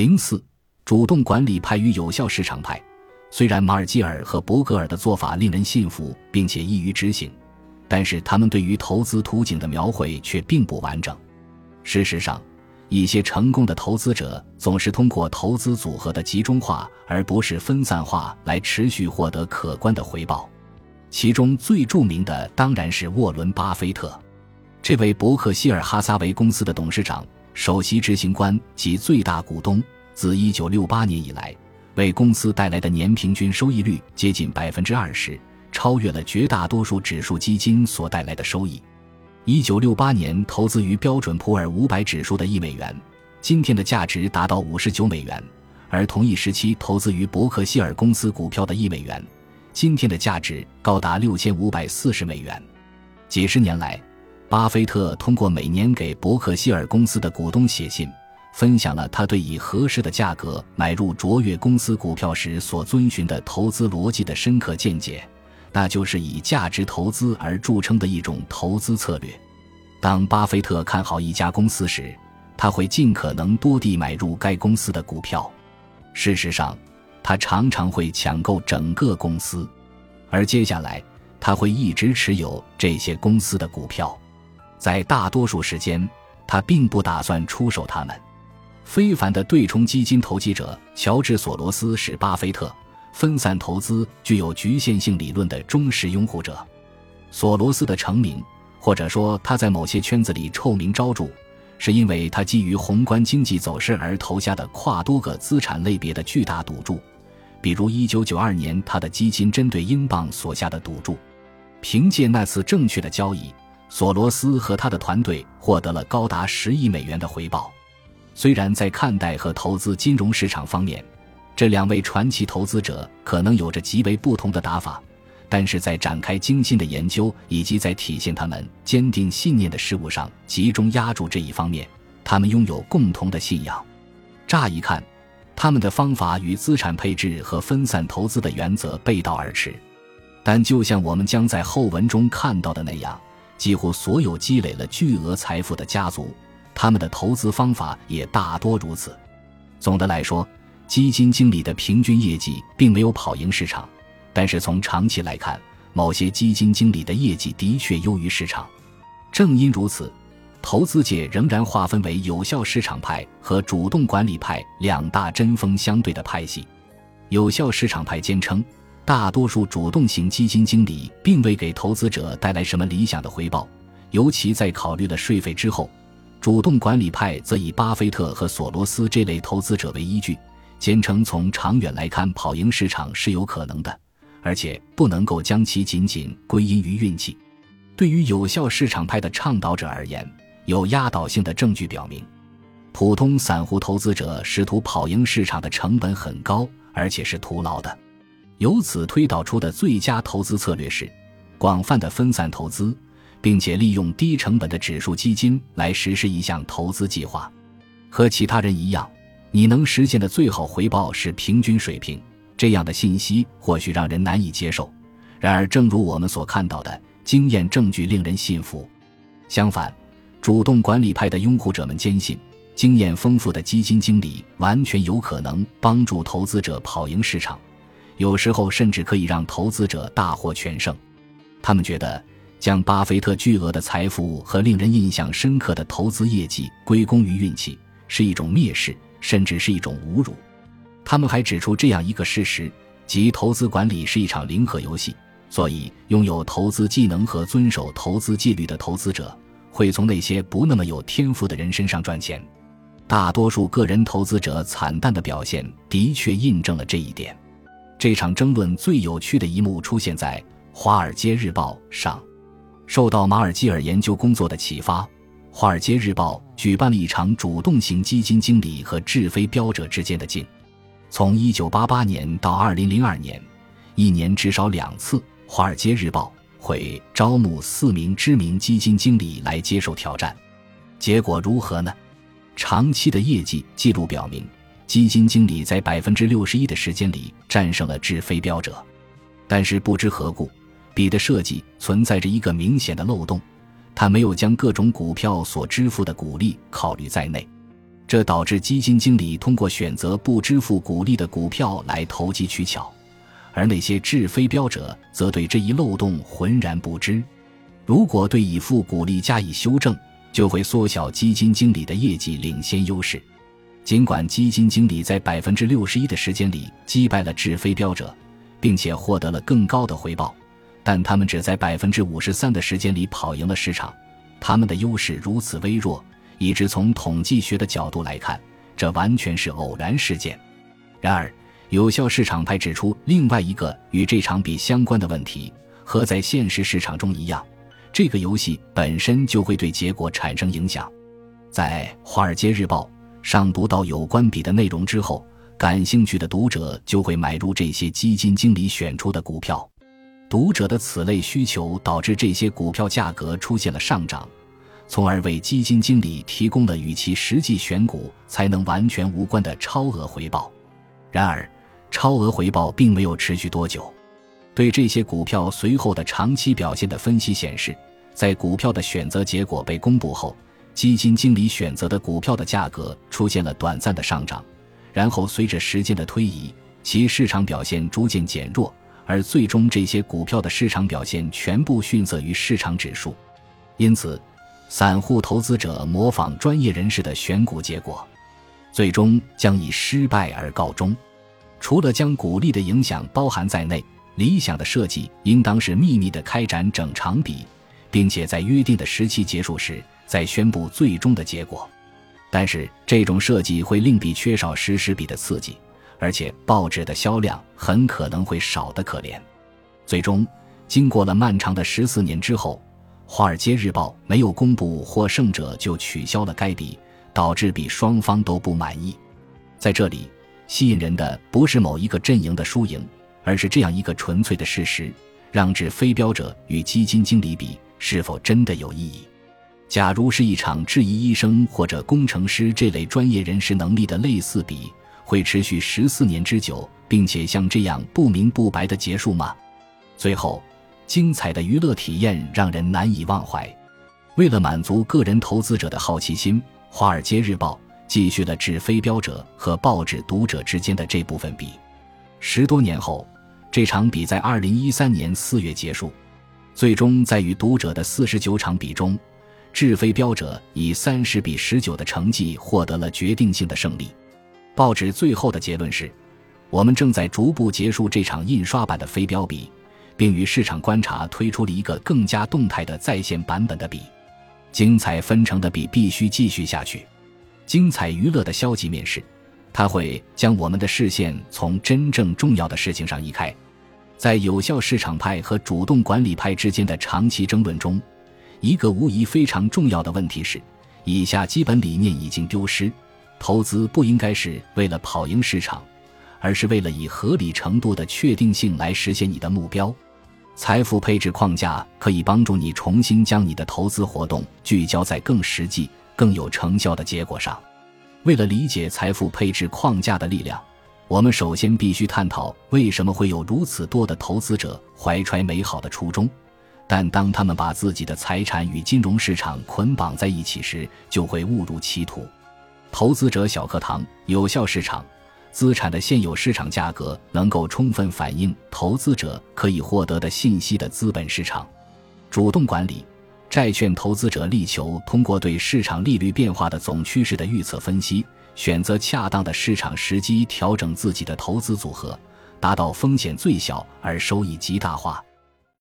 零四，主动管理派与有效市场派。虽然马尔基尔和伯格尔的做法令人信服，并且易于执行，但是他们对于投资图景的描绘却并不完整。事实上，一些成功的投资者总是通过投资组合的集中化，而不是分散化来持续获得可观的回报。其中最著名的当然是沃伦·巴菲特，这位伯克希尔哈撒韦公司的董事长、首席执行官及最大股东，自1968年以来，为公司带来的年平均收益率接近百分之二十，超越了绝大多数指数基金所带来的收益。1968年投资于标准普尔五百指数的一美元，今天的价值达到五十九美元；而同一时期投资于伯克希尔公司股票的一美元。今天的价值高达六千五百四十美元。几十年来，巴菲特通过每年给伯克希尔公司的股东写信，分享了他对以合适的价格买入卓越公司股票时所遵循的投资逻辑的深刻见解，那就是以价值投资而著称的一种投资策略。当巴菲特看好一家公司时，他会尽可能多地买入该公司的股票。事实上，他常常会抢购整个公司，而接下来他会一直持有这些公司的股票。在大多数时间，他并不打算出售他们。非凡的对冲基金投机者乔治·索罗斯是巴菲特分散投资具有局限性理论的忠实拥护者。索罗斯的成名，或者说他在某些圈子里臭名昭著。是因为他基于宏观经济走势而投下的跨多个资产类别的巨大赌注，比如1992年他的基金针对英镑所下的赌注。凭借那次正确的交易，索罗斯和他的团队获得了高达十亿美元的回报。虽然在看待和投资金融市场方面，这两位传奇投资者可能有着极为不同的打法。但是在展开精心的研究以及在体现他们坚定信念的事物上集中压注这一方面，他们拥有共同的信仰。乍一看，他们的方法与资产配置和分散投资的原则背道而驰。但就像我们将在后文中看到的那样，几乎所有积累了巨额财富的家族，他们的投资方法也大多如此。总的来说，基金经理的平均业绩并没有跑赢市场。但是从长期来看，某些基金经理的业绩的确优于市场。正因如此，投资界仍然划分为有效市场派和主动管理派两大针锋相对的派系。有效市场派坚称，大多数主动型基金经理并未给投资者带来什么理想的回报，尤其在考虑了税费之后。主动管理派则以巴菲特和索罗斯这类投资者为依据，坚称从长远来看，跑赢市场是有可能的。而且不能够将其仅仅归因于运气。对于有效市场派的倡导者而言，有压倒性的证据表明，普通散户投资者试图跑赢市场的成本很高，而且是徒劳的。由此推导出的最佳投资策略是广泛的分散投资，并且利用低成本的指数基金来实施一项投资计划。和其他人一样，你能实现的最好回报是平均水平。这样的信息或许让人难以接受，然而，正如我们所看到的，经验证据令人信服。相反，主动管理派的拥护者们坚信，经验丰富的基金经理完全有可能帮助投资者跑赢市场，有时候甚至可以让投资者大获全胜。他们觉得，将巴菲特巨额的财富和令人印象深刻的投资业绩归功于运气，是一种蔑视，甚至是一种侮辱。他们还指出这样一个事实，即投资管理是一场零和游戏，所以拥有投资技能和遵守投资纪律的投资者会从那些不那么有天赋的人身上赚钱。大多数个人投资者惨淡的表现的确印证了这一点。这场争论最有趣的一幕出现在《华尔街日报》上。受到马尔基尔研究工作的启发，《华尔街日报》举办了一场主动型基金经理和智飞标者之间的竞。从1988年到2002年，一年至少两次，《华尔街日报》会招募四名知名基金经理来接受挑战。结果如何呢？长期的业绩记录表明，基金经理在百分之六十一的时间里战胜了掷飞标者。但是不知何故，笔的设计存在着一个明显的漏洞，他没有将各种股票所支付的股利考虑在内。这导致基金经理通过选择不支付股利的股票来投机取巧，而那些掷飞镖者则对这一漏洞浑然不知。如果对已付股利加以修正，就会缩小基金经理的业绩领先优势。尽管基金经理在百分之六十一的时间里击败了掷飞镖者，并且获得了更高的回报，但他们只在百分之五十三的时间里跑赢了市场。他们的优势如此微弱，以致从统计学的角度来看，这完全是偶然事件。然而，有效市场派指出另外一个与这场比相关的问题：和在现实市场中一样，这个游戏本身就会对结果产生影响。在《华尔街日报》。上读到有关笔的内容之后，感兴趣的读者就会买入这些基金经理选出的股票。读者的此类需求导致这些股票价格出现了上涨，从而为基金经理提供了与其实际选股才能完全无关的超额回报。然而，超额回报并没有持续多久。对这些股票随后的长期表现的分析显示，在股票的选择结果被公布后。基金经理选择的股票的价格出现了短暂的上涨，然后随着时间的推移，其市场表现逐渐减弱，而最终这些股票的市场表现全部逊色于市场指数。因此，散户投资者模仿专业人士的选股结果，最终将以失败而告终。除了将股利的影响包含在内，理想的设计应当是秘密的开展整场比，并且在约定的时期结束时。再宣布最终的结果，但是这种设计会令比缺少实时比的刺激，而且报纸的销量很可能会少得可怜。最终，经过了漫长的十四年之后，《华尔街日报》没有公布获胜者就取消了该笔，导致比双方都不满意。在这里，吸引人的不是某一个阵营的输赢，而是这样一个纯粹的事实：让掷飞镖者与基金经理比，是否真的有意义？假如是一场质疑医生或者工程师这类专业人士能力的类似比，会持续十四年之久，并且像这样不明不白的结束吗？最后，精彩的娱乐体验让人难以忘怀。为了满足个人投资者的好奇心，《华尔街日报》继续了掷飞镖者和报纸读者之间的这部分比。十多年后，这场比在二零一三年四月结束，最终在与读者的四十九场比中。掷飞镖者以三十比十九的成绩获得了决定性的胜利。报纸最后的结论是：我们正在逐步结束这场印刷版的飞镖比，并与市场观察推出了一个更加动态的在线版本的比。精彩纷呈的比必须继续下去。精彩娱乐的消极面是，它会将我们的视线从真正重要的事情上移开。在有效市场派和主动管理派之间的长期争论中。一个无疑非常重要的问题是，以下基本理念已经丢失：投资不应该是为了跑赢市场，而是为了以合理程度的确定性来实现你的目标。财富配置框架可以帮助你重新将你的投资活动聚焦在更实际、更有成效的结果上。为了理解财富配置框架的力量，我们首先必须探讨为什么会有如此多的投资者怀揣美好的初衷。但当他们把自己的财产与金融市场捆绑在一起时，就会误入歧途。投资者小课堂：有效市场资产的现有市场价格能够充分反映投资者可以获得的信息的资本市场。主动管理债券投资者力求通过对市场利率变化的总趋势的预测分析，选择恰当的市场时机，调整自己的投资组合，达到风险最小而收益极大化。